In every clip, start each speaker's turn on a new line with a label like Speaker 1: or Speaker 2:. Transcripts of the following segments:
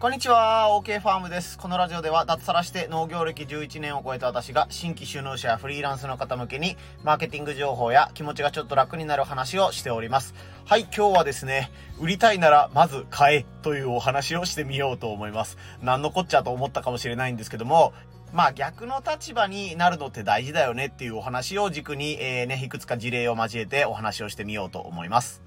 Speaker 1: こんにちは、OK ファームです。このラジオでは脱サラして農業歴11年を超えた私が新規就農者やフリーランスの方向けにマーケティング情報や気持ちがちょっと楽になる話をしております。はい、今日はですね、売りたいならまず買えというお話をしてみようと思います。何のこっちゃと思ったかもしれないんですけども、まあ逆の立場になるのって大事だよねっていうお話を軸に、えー、ね、いくつか事例を交えてお話をしてみようと思います。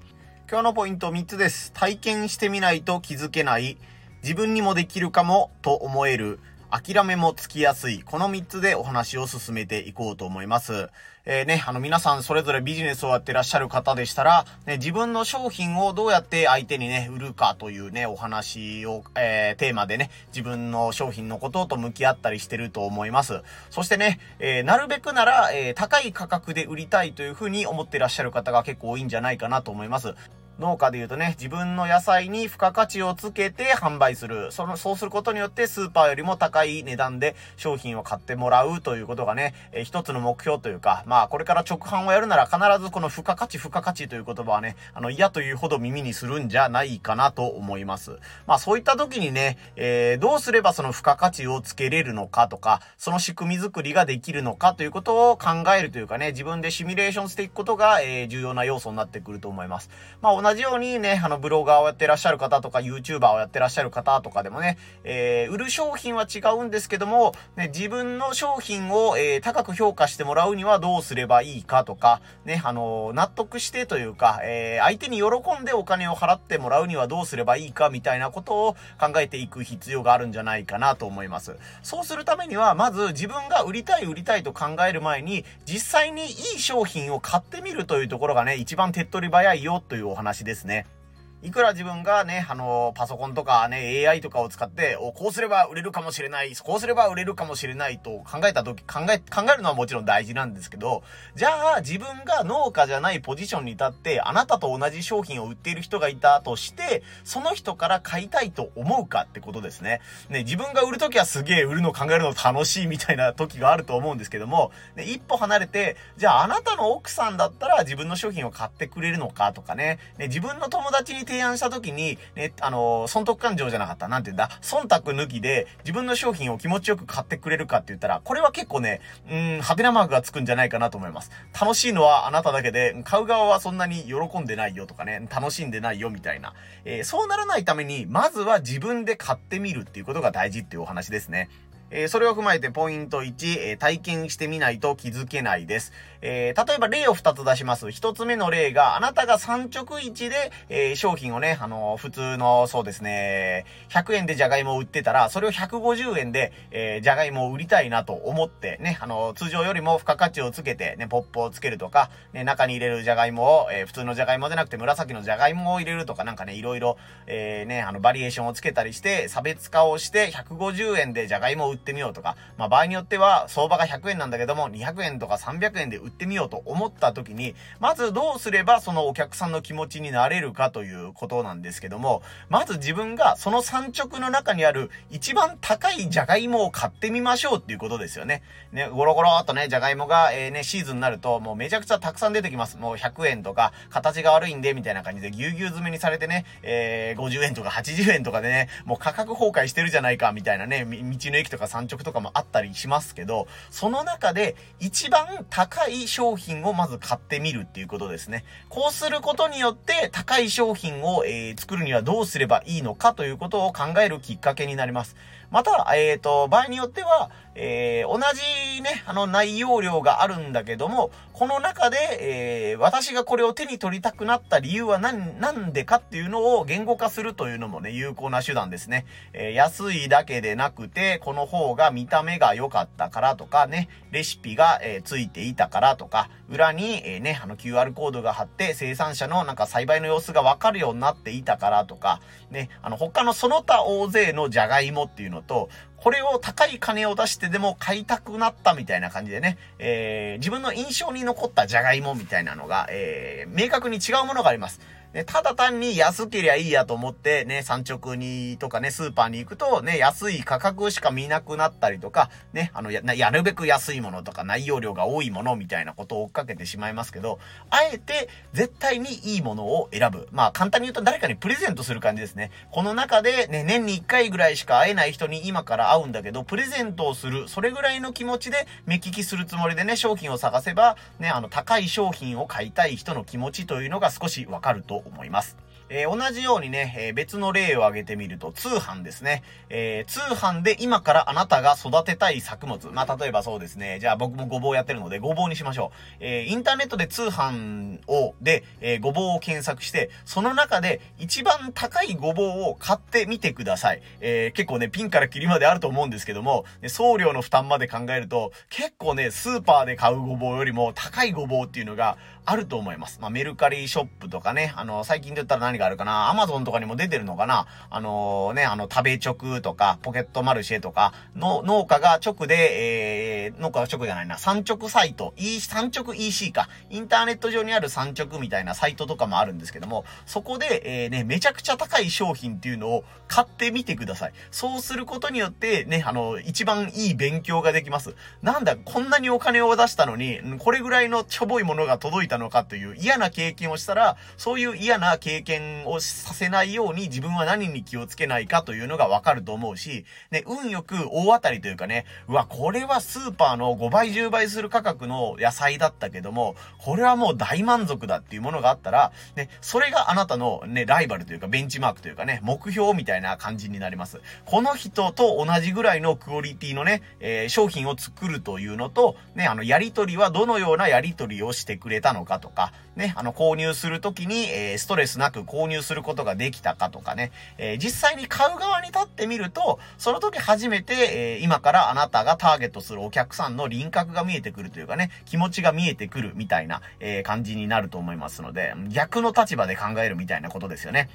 Speaker 1: 今日のポイント3つです。体験してみないと気づけない。自分にもできるかもと思える、諦めもつきやすい、この3つでお話を進めていこうと思います。えー、ね、あの皆さんそれぞれビジネスをやってらっしゃる方でしたら、ね、自分の商品をどうやって相手にね、売るかというね、お話を、えー、テーマでね、自分の商品のことと向き合ったりしてると思います。そしてね、えー、なるべくなら、え高い価格で売りたいというふうに思ってらっしゃる方が結構多いんじゃないかなと思います。農家で言うとね、自分の野菜に付加価値をつけて販売する。その、そうすることによってスーパーよりも高い値段で商品を買ってもらうということがね、えー、一つの目標というか、まあこれから直販をやるなら必ずこの付加価値、付加価値という言葉はね、あの嫌というほど耳にするんじゃないかなと思います。まあそういった時にね、えー、どうすればその付加価値をつけれるのかとか、その仕組み作りができるのかということを考えるというかね、自分でシミュレーションしていくことが、えー、重要な要素になってくると思います。まあ同じようにね、あの、ブロガーをやってらっしゃる方とか、YouTuber をやってらっしゃる方とかでもね、えー、売る商品は違うんですけども、ね、自分の商品を、えー、高く評価してもらうにはどうすればいいかとか、ね、あの、納得してというか、えー、相手に喜んでお金を払ってもらうにはどうすればいいかみたいなことを考えていく必要があるんじゃないかなと思います。そうするためには、まず自分が売りたい売りたいと考える前に、実際にいい商品を買ってみるというところがね、一番手っ取り早いよというお話ですね。いくら自分がね、あの、パソコンとかね、AI とかを使って、お、こうすれば売れるかもしれない、こうすれば売れるかもしれないと考えた時、考え、考えるのはもちろん大事なんですけど、じゃあ自分が農家じゃないポジションに立って、あなたと同じ商品を売っている人がいたとして、その人から買いたいと思うかってことですね。ね、自分が売るときはすげえ売るの考えるの楽しいみたいな時があると思うんですけども、ね、一歩離れて、じゃああなたの奥さんだったら自分の商品を買ってくれるのかとかね、ね自分の友達に提提案した時に、ね、あの、損得感情じゃなかった。なんて言うんだ？忖度抜きで自分の商品を気持ちよく買ってくれるかって言ったら、これは結構ね、うん、ハテナマークがつくんじゃないかなと思います。楽しいのはあなただけで、買う側はそんなに喜んでないよとかね、楽しんでないよみたいな。えー、そうならないために、まずは自分で買ってみるっていうことが大事っていうお話ですね。えー、それを踏まえてポイント1、えー、体験してみないと気づけないです。えー、例えば例を2つ出します。1つ目の例が、あなたが産直市で、え商品をね、あの普通の、そうですね、100円でじゃがいもを売ってたら、それを150円で、えじゃがいもを売りたいなと思って、ね、あの通常よりも付加価値をつけて、ね、ポップをつけるとか、ね、中に入れるじゃがいもを、え普通のじゃがいもじゃなくて紫のじゃがいもを入れるとか、なんかね、いろいろ、えね、あの、バリエーションをつけたりして、差別化をして、150円でじゃがいもを売ってみようとか、まあ場合によっては相場が100円なんだけども、200円とか300円で売ってみようと思った時に、まずどうすればそのお客さんの気持ちになれるかということなんですけども、まず自分がその産直の中にある一番高いじゃがいもを買ってみましょうっていうことですよね。ね、ゴロゴロっとね、じゃがいもが、えー、ね、シーズンになるともうめちゃくちゃたくさん出てきます。もう100円とか、形が悪いんで、みたいな感じでぎゅうぎゅう詰めにされてね、えー、50円とか80円とかでね、もう価格崩壊してるじゃないか、みたいなね、道の駅とか産直とかもあったりしますけど、その中で一番高い商品をまず買ってみるっていうことですね。こうすることによって高い商品を、えー、作るにはどうすればいいのかということを考えるきっかけになります。また、えっ、ー、と、場合によっては、えー、同じね、あの内容量があるんだけども、この中で、えー、私がこれを手に取りたくなった理由は何、なんでかっていうのを言語化するというのもね、有効な手段ですね。えー、安いだけでなくて、この方が見た目が良かったからとかね、レシピが、えー、ついていたからとか、裏に、えー、ね、あの QR コードが貼って生産者のなんか栽培の様子がわかるようになっていたからとか、ね、あの他のその他大勢のじゃがいもっていうのと、これを高い金を出してでも買いたくなったみたいな感じでね、えー、自分の印象に残ったじゃがいもみたいなのが、えー、明確に違うものがあります。ね、ただ単に安けりゃいいやと思ってね、産直にとかね、スーパーに行くとね、安い価格しか見なくなったりとか、ね、あの、や、やるべく安いものとか内容量が多いものみたいなことを追っかけてしまいますけど、あえて絶対にいいものを選ぶ。まあ簡単に言うと誰かにプレゼントする感じですね。この中でね、年に1回ぐらいしか会えない人に今から会うんだけど、プレゼントをする。それぐらいの気持ちで目利きするつもりでね、商品を探せば、ね、あの、高い商品を買いたい人の気持ちというのが少しわかると思います。えー、同じようにね、えー、別の例を挙げてみると、通販ですね。えー、通販で今からあなたが育てたい作物。まあ、例えばそうですね。じゃあ僕もごぼうやってるので、ごぼうにしましょう。えインターネットで通販を、で、えごぼうを検索して、その中で一番高いごぼうを買ってみてください。え結構ね、ピンからキリまであると思うんですけども、送料の負担まで考えると、結構ね、スーパーで買うごぼうよりも高いごぼうっていうのがあると思います。まあ、メルカリショップとかね、あの、最近で言ったら何があるかな、アマゾンとかにも出てるのかな、あのー、ね、あの、食べ直とか、ポケットマルシェとか、の、農家が直で、えー、農家が直じゃないな、産直サイト、E、産直 EC か、インターネット上にある産直みたいなサイトとかもあるんですけども、そこで、えー、ね、めちゃくちゃ高い商品っていうのを買ってみてください。そうすることによって、ね、あの、一番いい勉強ができます。なんだ、こんなにお金を出したのに、これぐらいのちょぼいものが届いたのかという嫌な経験をしたら、そういう嫌な経験をさせないように自分は何に気をつけないかというのがわかると思うし、ね、運よく大当たりというかね、うわ、これはスーパーの5倍10倍する価格の野菜だったけども、これはもう大満足だっていうものがあったら、ね、それがあなたのね、ライバルというかベンチマークというかね、目標みたいな感じになります。この人と同じぐらいのクオリティのね、えー、商品を作るというのと、ね、あの、やりとりはどのようなやりとりをしてくれたのかとか、ね、あの、購入するときに、えー、ストレスなく購入することができたかとかね、えー、実際に買う側に立ってみると、その時初めて、えー、今からあなたがターゲットするお客さんの輪郭が見えてくるというかね、気持ちが見えてくるみたいな、え感じになると思いますので、逆の立場で考えるみたいなことですよね。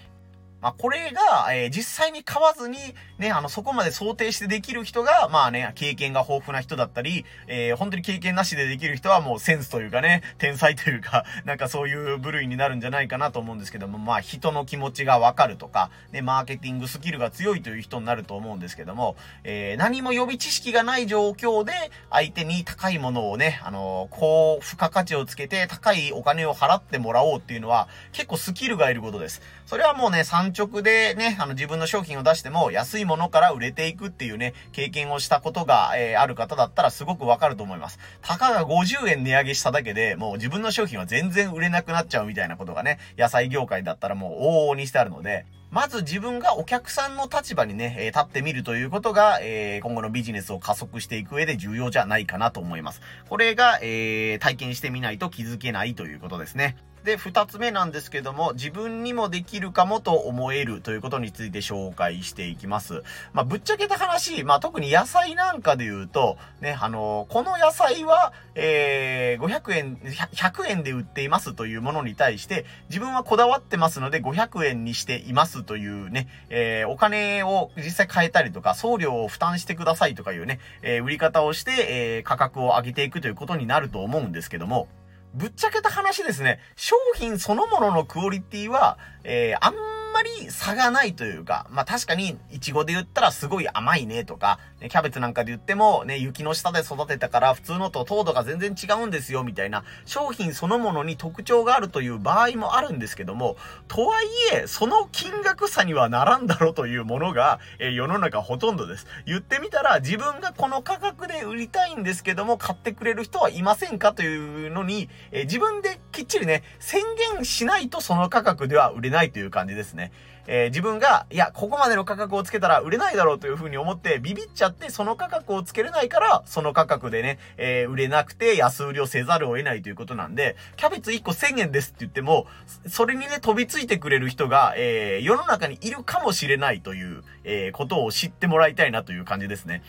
Speaker 1: まあ、これが、えー、実際に買わずに、ね、あの、そこまで想定してできる人が、まあね、経験が豊富な人だったり、えー、本当に経験なしでできる人はもうセンスというかね、天才というか、なんかそういう部類になるんじゃないかなと思うんですけども、まあ、人の気持ちがわかるとか、ね、マーケティングスキルが強いという人になると思うんですけども、えー、何も予備知識がない状況で、相手に高いものをね、あの高付加価値をつけて高いお金を払ってもらおうっていうのは、結構スキルがいることです。それはもうね、直でね、あの自分の商品を出しても安いものから売れていくっていうね、経験をしたことが、えー、ある方だったらすごくわかると思います。たかが50円値上げしただけで、もう自分の商品は全然売れなくなっちゃうみたいなことがね、野菜業界だったらもう往々にしてあるので、まず自分がお客さんの立場にね、え、立ってみるということが、えー、今後のビジネスを加速していく上で重要じゃないかなと思います。これが、えー、体験してみないと気づけないということですね。で、二つ目なんですけども、自分にもできるかもと思えるということについて紹介していきます。まあ、ぶっちゃけた話、まあ、特に野菜なんかで言うと、ね、あのこの野菜は、えー、500円、100円で売っていますというものに対して、自分はこだわってますので500円にしていますというね、えー、お金を実際変えたりとか、送料を負担してくださいとかいうね、えー、売り方をして、えー、価格を上げていくということになると思うんですけども、ぶっちゃけた話ですね、商品そのもののクオリティは、えー、あんまり差がないというか、まあ確かに、イチゴで言ったらすごい甘いねとか、ね、キャベツなんかで言っても、ね、雪の下で育てたから普通のと糖度が全然違うんですよ、みたいな、商品そのものに特徴があるという場合もあるんですけども、とはいえ、その金額差にはならんだろうというものが、え、世の中ほとんどです。言ってみたら、自分がこの価格で売りたいんですけども、買ってくれる人はいませんかというのに、え、自分できっちりね、宣言しないとその価格では売れないという感じですね。えー、自分が、いや、ここまでの価格をつけたら売れないだろうというふうに思ってビビっちゃって、その価格をつけれないから、その価格でね、えー、売れなくて安売りをせざるを得ないということなんで、キャベツ1個1000円ですって言っても、それにね、飛びついてくれる人が、えー、世の中にいるかもしれないという、え、ことを知ってもらいたいなという感じですね。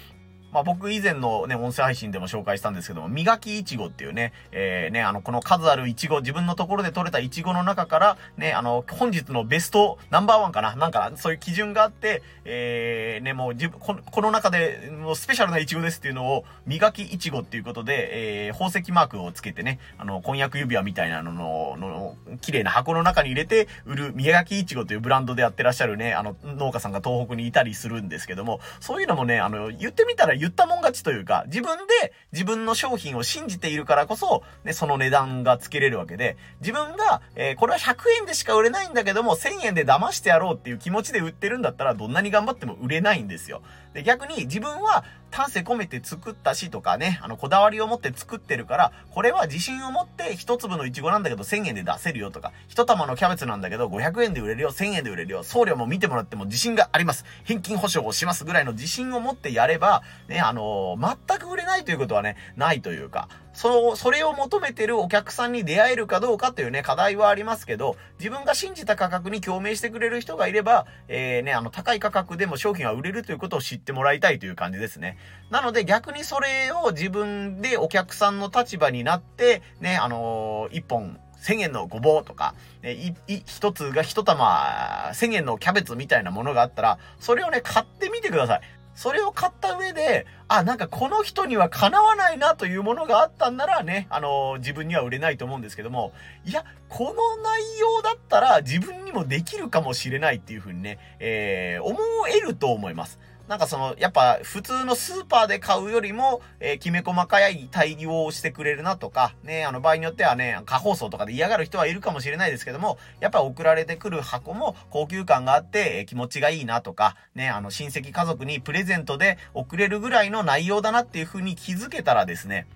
Speaker 1: まあ僕以前のね、音声配信でも紹介したんですけども、磨きいちごっていうね、えー、ね、あの、この数あるいちご、自分のところで採れたいちごの中から、ね、あの、本日のベストナンバーワンかななんか、そういう基準があって、えー、ね、もう自分、このこの中で、もうスペシャルないちごですっていうのを、磨きいちごっていうことで、えー、宝石マークをつけてね、あの、婚約指輪みたいなのの、の、綺麗な箱の中に入れて売る磨きいちごというブランドでやってらっしゃるね、あの、農家さんが東北にいたりするんですけども、そういうのもね、あの、言ってみたら言ったもん勝ちというか、自分で自分の商品を信じているからこそ、ね、その値段がつけれるわけで、自分が、えー、これは100円でしか売れないんだけども、1000円で騙してやろうっていう気持ちで売ってるんだったら、どんなに頑張っても売れないんですよ。で、逆に自分は丹精込めて作ったしとかね、あの、こだわりを持って作ってるから、これは自信を持って一粒のイチゴなんだけど1000円で出せるよとか、一玉のキャベツなんだけど500円で売れるよ、1000円で売れるよ、送料も見てもらっても自信があります。返金保証をしますぐらいの自信を持ってやれば、ね、あのー、全く売れないということはね、ないというか、そそれを求めてるお客さんに出会えるかどうかというね、課題はありますけど、自分が信じた価格に共鳴してくれる人がいれば、えー、ね、あの、高い価格でも商品は売れるということを知ってもらいたいという感じですね。なので逆にそれを自分でお客さんの立場になって、ね、あのー、一本、1000円のごぼうとか、ね、い、い、一つが一玉、1000円のキャベツみたいなものがあったら、それをね、買ってみてください。それを買った上で、あ、なんかこの人にはかなわないなというものがあったんならね、あのー、自分には売れないと思うんですけども、いや、この内容だったら自分にもできるかもしれないっていうふうにね、えー、思えると思います。なんかその、やっぱ普通のスーパーで買うよりも、えー、きめ細かい対応をしてくれるなとか、ね、あの場合によってはね、過放送とかで嫌がる人はいるかもしれないですけども、やっぱ送られてくる箱も高級感があって、えー、気持ちがいいなとか、ね、あの親戚家族にプレゼントで送れるぐらいの内容だなっていう風に気づけたらですね、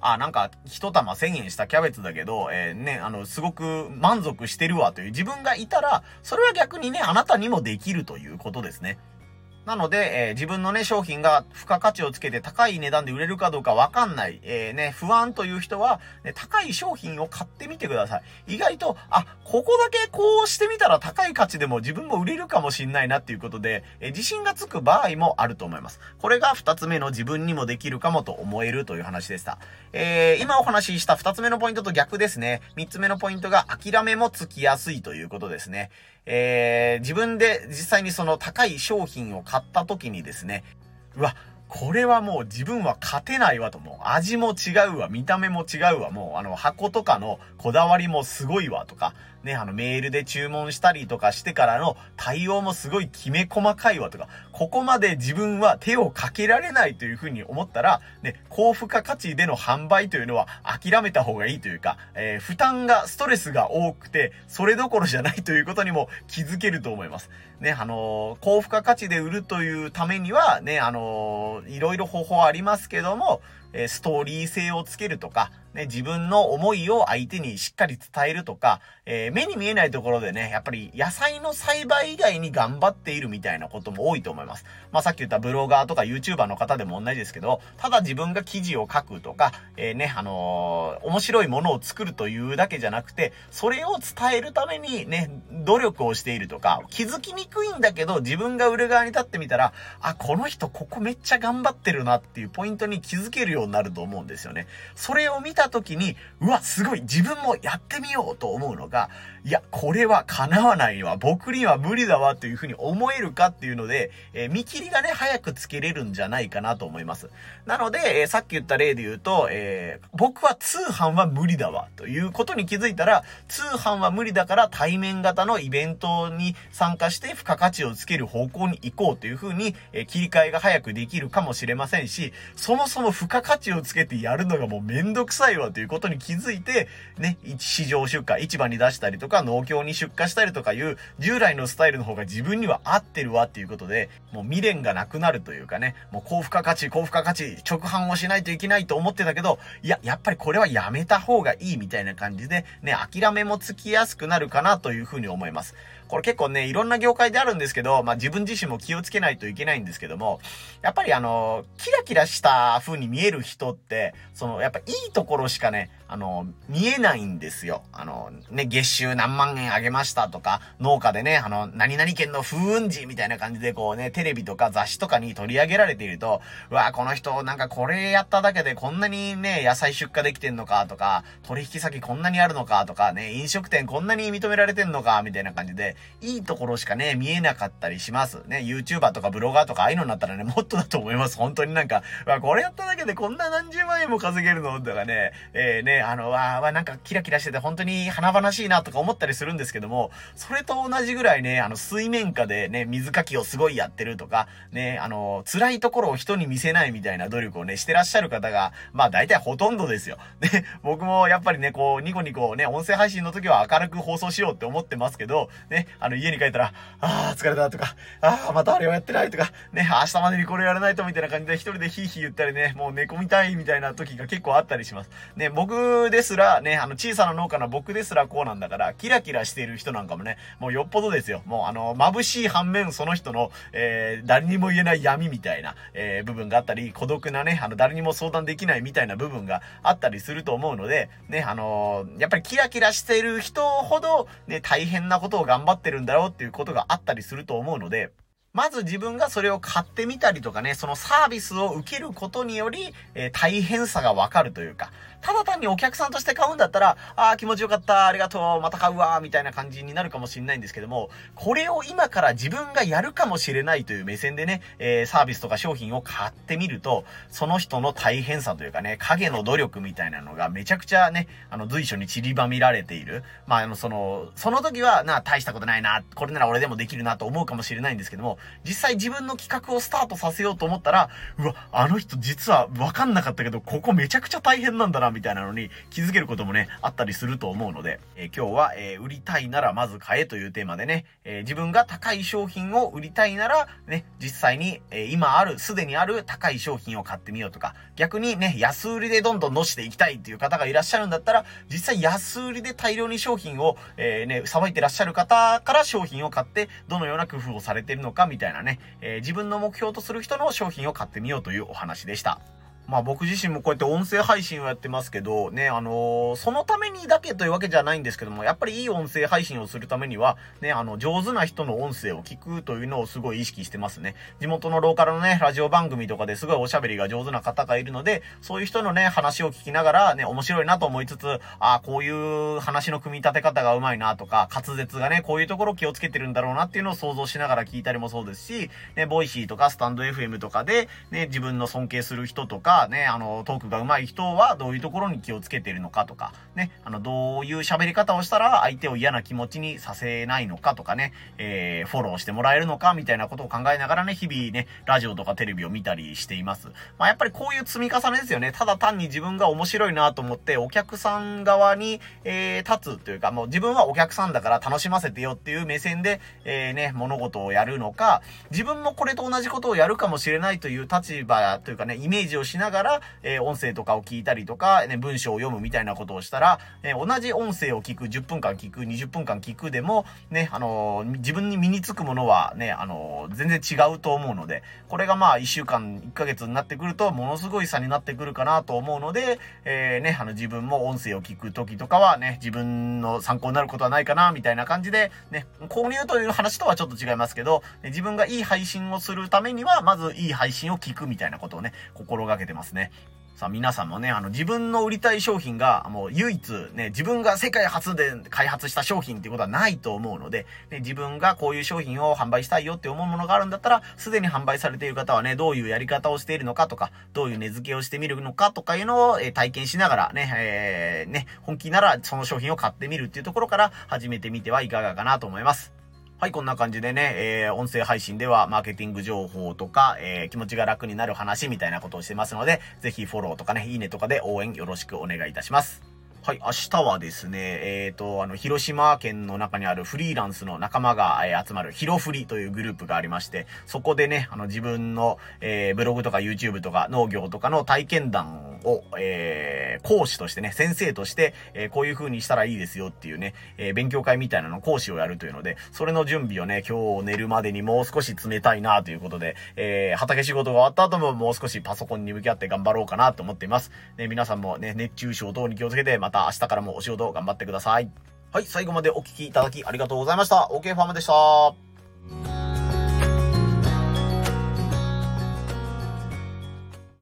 Speaker 1: あ、なんか、一玉1000円したキャベツだけど、えー、ね、あの、すごく満足してるわという自分がいたら、それは逆にね、あなたにもできるということですね。なので、えー、自分のね、商品が付加価値をつけて高い値段で売れるかどうかわかんない、えー、ね、不安という人は、ね、高い商品を買ってみてください。意外と、あ、ここだけこうしてみたら高い価値でも自分も売れるかもしんないなっていうことで、えー、自信がつく場合もあると思います。これが二つ目の自分にもできるかもと思えるという話でした。えー、今お話しした二つ目のポイントと逆ですね。三つ目のポイントが諦めもつきやすいということですね。えー、自分で実際にその高い商品を買った時にですね、うわ、これはもう自分は勝てないわと、もう味も違うわ、見た目も違うわ、もうあの箱とかのこだわりもすごいわとか、ね、あのメールで注文したりとかしてからの対応もすごいきめ細かいわとか、ここまで自分は手をかけられないというふうに思ったら、ね、高付加価値での販売というのは諦めた方がいいというか、えー、負担が、ストレスが多くて、それどころじゃないということにも気づけると思います。ね、あのー、高付加価値で売るというためには、ね、あのー、いろいろ方法ありますけども、えストーリー性をつけるとか、ね、自分の思いを相手にしっかり伝えるとか、えー、目に見えないところでね、やっぱり野菜の栽培以外に頑張っているみたいなことも多いと思います。まあ、さっき言ったブロガーとか YouTuber の方でも同じですけど、ただ自分が記事を書くとか、えー、ね、あのー、面白いものを作るというだけじゃなくて、それを伝えるためにね、努力をしているとか、気づきにくいんだけど、自分が売る側に立ってみたら、あ、この人ここめっちゃ頑張ってるなっていうポイントに気づけるようになると思うんですよね。それを見た時に、うわ、すごい、自分もやってみようと思うのが、いや、これは叶わないわ、僕には無理だわ、というふうに思えるかっていうので、えー、見切りがね、早くつけれるんじゃないかなと思います。なので、えー、さっき言った例で言うと、えー、僕は通販は無理だわ、ということに気づいたら、通販は無理だから対面型のイベントに参加して付加価値をつける方向に行こうというふうに、え切り替えが早くできるかもしれませんし、そもそも付加価値をつけてやるのがもうめんどくさいわということに気づいて、ね、市場出荷、市場に出したりとか、か農協に出荷したりとかいう、従来のスタイルの方が自分には合ってるわっていうことで、もう未練がなくなるというかね、もう高付加価値、高付加価値、直販をしないといけないと思ってたけど、いや、やっぱりこれはやめた方がいいみたいな感じで、ね、諦めもつきやすくなるかなというふうに思います。これ結構ね、いろんな業界であるんですけど、まあ自分自身も気をつけないといけないんですけども、やっぱりあの、キラキラした風に見える人って、その、やっぱいいところしかね、あの、見えないんですよ。あの、ね、月収何万円あげましたとか、農家でね、あの、何々県の風雲児みたいな感じでこうね、テレビとか雑誌とかに取り上げられていると、うわこの人なんかこれやっただけでこんなにね、野菜出荷できてんのかとか、取引先こんなにあるのかとかね、飲食店こんなに認められてんのかみたいな感じで、いいところしかね、見えなかったりします。ね、YouTuber とかブロガーとかああいうのになったらね、もっとだと思います。本当になんか、わ、これやっただけでこんな何十万円も稼げるのとかね、えー、ね、あの、わ、わ、なんかキラキラしてて本当に華々しいなとか思ったりするんですけども、それと同じぐらいね、あの、水面下でね、水かきをすごいやってるとか、ね、あの、辛いところを人に見せないみたいな努力をね、してらっしゃる方が、まあ大体ほとんどですよ。で、僕もやっぱりね、こう、ニコニコね、音声配信の時は明るく放送しようって思ってますけど、ね、あの、家に帰ったら、あー疲れたとか、あーまたあれをやってないとか、ね、明日までにこれやらないとみたいな感じで一人でヒーヒー言ったりね、もう寝込みたいみたいな時が結構あったりします。ね、僕ですら、ね、あの、小さな農家の僕ですらこうなんだから、キラキラしている人なんかもね、もうよっぽどですよ。もうあの、眩しい反面その人の、えー、誰にも言えない闇みたいな、えー、部分があったり、孤独なね、あの、誰にも相談できないみたいな部分があったりすると思うので、ね、あのー、やっぱりキラキラしている人ほど、ね、大変なことを頑張っててるんだろうっていうことがあったりすると思うので、まず自分がそれを買ってみたりとかね、そのサービスを受けることにより、えー、大変さがわかるというか、ただ単にお客さんとして買うんだったら、ああ、気持ちよかった、ありがとう、また買うわ、みたいな感じになるかもしれないんですけども、これを今から自分がやるかもしれないという目線でね、えー、サービスとか商品を買ってみると、その人の大変さというかね、影の努力みたいなのがめちゃくちゃね、あの、随所に散りばめられている。まあ、あの、その、その時は、な、大したことないな、これなら俺でもできるなと思うかもしれないんですけども、実際自分の企画をスタートさせようと思ったら、うわ、あの人実は分かんなかったけど、ここめちゃくちゃ大変なんだな、みたいなのに、気づけることもね、あったりすると思うので、え、今日は、え、売りたいならまず買えというテーマでね、え、自分が高い商品を売りたいなら、ね、実際に、え今ある、すでにある高い商品を買ってみようとか、逆にね、安売りでどんどん乗していきたいっていう方がいらっしゃるんだったら、実際安売りで大量に商品を、えーね、さばいてらっしゃる方から商品を買って、どのような工夫をされてるのかみたいなね、え自分の目標とする人の商品を買ってみようというお話でした。まあ僕自身もこうやって音声配信をやってますけど、ね、あのー、そのためにだけというわけじゃないんですけども、やっぱりいい音声配信をするためには、ね、あの、上手な人の音声を聞くというのをすごい意識してますね。地元のローカルのね、ラジオ番組とかですごいおしゃべりが上手な方がいるので、そういう人のね、話を聞きながらね、面白いなと思いつつ、ああ、こういう話の組み立て方がうまいなとか、滑舌がね、こういうところ気をつけてるんだろうなっていうのを想像しながら聞いたりもそうですし、ね、 Voicy とかスタンド FM とかで、ね、自分の尊敬する人とか、ね、あの、トークが上手い人はどういうところに気をつけてるのかとか、ね、あの、どういう喋り方をしたら相手を嫌な気持ちにさせないのかとかね、えー、フォローしてもらえるのかみたいなことを考えながらね、日々ね、ラジオとかテレビを見たりしています。まあ、やっぱりこういう積み重ねですよね。ただ単に自分が面白いなと思って、お客さん側に、えー、立つというか、もう自分はお客さんだから楽しませてよっていう目線で、えー、ね、物事をやるのか、自分もこれと同じことをやるかもしれないという立場というかね、イメージをしながら、えー、音声とかを聞いたりとか、ね、文章を読むみたいなことをしたら、ね、同じ音声を聞く、10分間聞く、20分間聞くでも、ね、あのー、自分に身につくものはね、あのー、全然違うと思うので、これがまあ、1週間、1ヶ月になってくると、ものすごい差になってくるかなと思うので、えー、ね、あの、自分も音声を聞く時とかはね、自分の参考になることはないかな、みたいな感じで、ね、購入という話とはちょっと違いますけど、自分がいい配信をするためには、まずいい配信を聞くみたいなことをね、心がけてます。ますね。さあ皆さんもね、あの自分の売りたい商品がもう唯一ね、自分が世界初で開発した商品っていうことはないと思うので、ね、自分がこういう商品を販売したいよって思うものがあるんだったら、すでに販売されている方はね、どういうやり方をしているのかとか、どういう値付けをしてみるのかとかいうのを、え体験しながらね、えー、ね、本気ならその商品を買ってみるっていうところから始めてみてはいかがかなと思います。はい、こんな感じでね、えー、音声配信ではマーケティング情報とか、えー、気持ちが楽になる話みたいなことをしてますので、ぜひフォローとかね、いいねとかで応援よろしくお願いいたします。はい、明日はですね、えっ、ー、と、あの、広島県の中にあるフリーランスの仲間が、えー、集まる、ヒロフリというグループがありまして、そこでね、あの、自分の、えー、ブログとか YouTube とか農業とかの体験談を、えー、講師としてね、先生として、えー、こういう風にしたらいいですよっていうね、えー、勉強会みたいなの講師をやるというので、それの準備をね、今日寝るまでにもう少し詰めたいなということで、えー、畑仕事が終わった後ももう少しパソコンに向き合って頑張ろうかなと思っています。ね、皆さんもね、熱中症等に気をつけて、また明日からもお仕事頑張ってください。はい、最後までお聴きいただきありがとうございました。OK ファームでした。